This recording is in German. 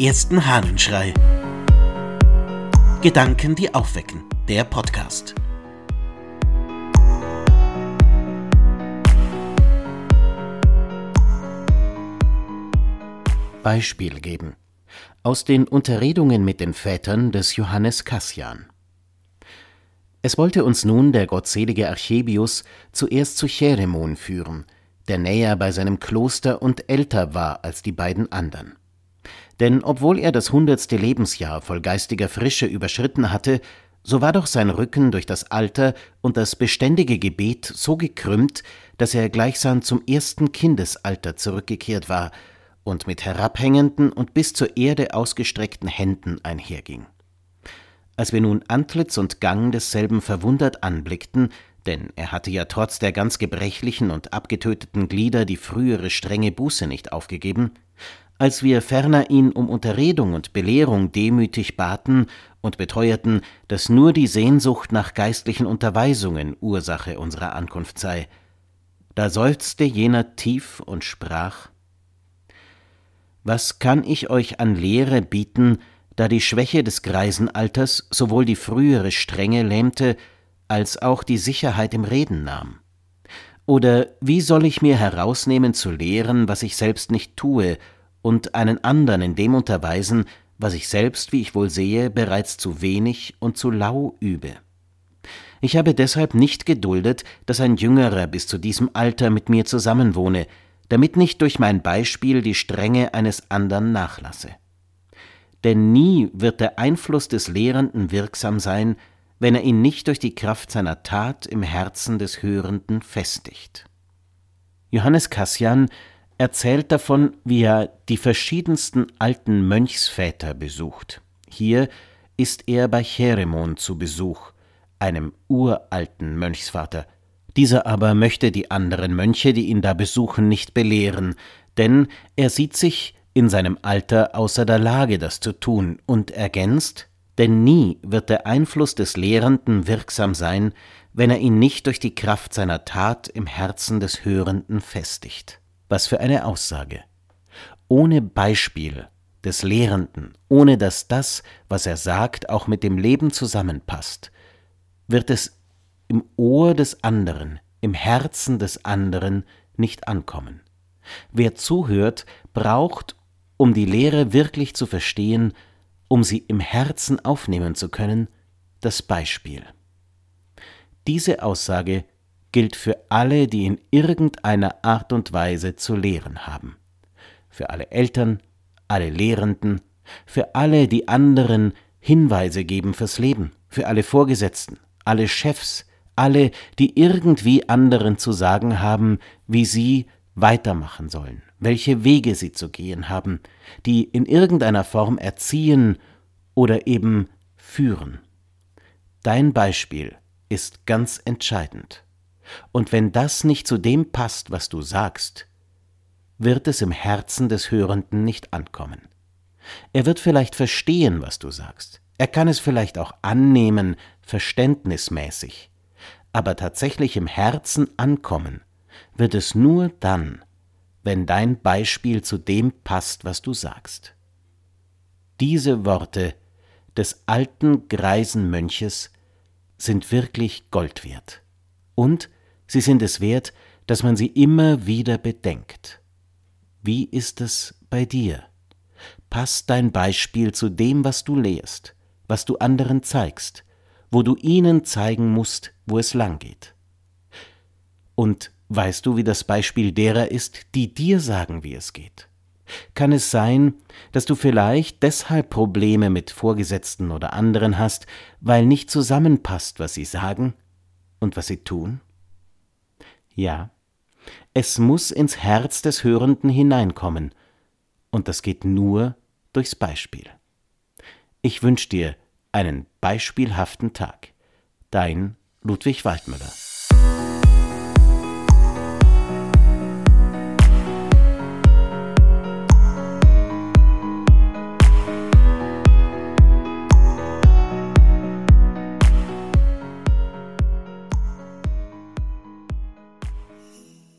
ersten Hahnenschrei. Gedanken, die aufwecken. Der Podcast. Beispiel geben. Aus den Unterredungen mit den Vätern des Johannes Cassian. Es wollte uns nun der gottselige Archebius zuerst zu Cheremon führen, der näher bei seinem Kloster und älter war als die beiden anderen. Denn obwohl er das hundertste Lebensjahr voll geistiger Frische überschritten hatte, so war doch sein Rücken durch das Alter und das beständige Gebet so gekrümmt, dass er gleichsam zum ersten Kindesalter zurückgekehrt war und mit herabhängenden und bis zur Erde ausgestreckten Händen einherging. Als wir nun Antlitz und Gang desselben verwundert anblickten, denn er hatte ja trotz der ganz gebrechlichen und abgetöteten Glieder die frühere strenge Buße nicht aufgegeben, als wir ferner ihn um Unterredung und Belehrung demütig baten und beteuerten, dass nur die Sehnsucht nach geistlichen Unterweisungen Ursache unserer Ankunft sei. Da seufzte jener tief und sprach Was kann ich euch an Lehre bieten, da die Schwäche des Greisenalters sowohl die frühere Strenge lähmte, als auch die Sicherheit im Reden nahm? Oder wie soll ich mir herausnehmen zu lehren, was ich selbst nicht tue, und einen andern in dem unterweisen, was ich selbst, wie ich wohl sehe, bereits zu wenig und zu lau übe? Ich habe deshalb nicht geduldet, dass ein Jüngerer bis zu diesem Alter mit mir zusammenwohne, damit nicht durch mein Beispiel die Strenge eines andern nachlasse. Denn nie wird der Einfluss des Lehrenden wirksam sein, wenn er ihn nicht durch die Kraft seiner Tat im Herzen des Hörenden festigt. Johannes Cassian erzählt davon, wie er die verschiedensten alten Mönchsväter besucht. Hier ist er bei Cheremon zu Besuch, einem uralten Mönchsvater. Dieser aber möchte die anderen Mönche, die ihn da besuchen, nicht belehren, denn er sieht sich in seinem Alter außer der Lage, das zu tun, und ergänzt denn nie wird der Einfluss des Lehrenden wirksam sein, wenn er ihn nicht durch die Kraft seiner Tat im Herzen des Hörenden festigt. Was für eine Aussage. Ohne Beispiel des Lehrenden, ohne dass das, was er sagt, auch mit dem Leben zusammenpasst, wird es im Ohr des anderen, im Herzen des anderen nicht ankommen. Wer zuhört, braucht, um die Lehre wirklich zu verstehen, um sie im Herzen aufnehmen zu können, das Beispiel. Diese Aussage gilt für alle, die in irgendeiner Art und Weise zu lehren haben. Für alle Eltern, alle Lehrenden, für alle, die anderen Hinweise geben fürs Leben, für alle Vorgesetzten, alle Chefs, alle, die irgendwie anderen zu sagen haben, wie sie weitermachen sollen, welche Wege sie zu gehen haben, die in irgendeiner Form erziehen oder eben führen. Dein Beispiel ist ganz entscheidend. Und wenn das nicht zu dem passt, was du sagst, wird es im Herzen des Hörenden nicht ankommen. Er wird vielleicht verstehen, was du sagst. Er kann es vielleicht auch annehmen, verständnismäßig. Aber tatsächlich im Herzen ankommen wird es nur dann, wenn dein Beispiel zu dem passt, was du sagst. Diese Worte des alten greisen Mönches sind wirklich Gold wert. Und sie sind es wert, dass man sie immer wieder bedenkt. Wie ist es bei dir? Passt dein Beispiel zu dem, was du lehrst, was du anderen zeigst, wo du ihnen zeigen musst, wo es lang geht? Und weißt du, wie das Beispiel derer ist, die dir sagen, wie es geht? Kann es sein, dass du vielleicht deshalb Probleme mit Vorgesetzten oder anderen hast, weil nicht zusammenpasst, was sie sagen und was sie tun? Ja, es muss ins Herz des Hörenden hineinkommen, und das geht nur durchs Beispiel. Ich wünsche dir einen beispielhaften Tag. Dein Ludwig Waldmüller.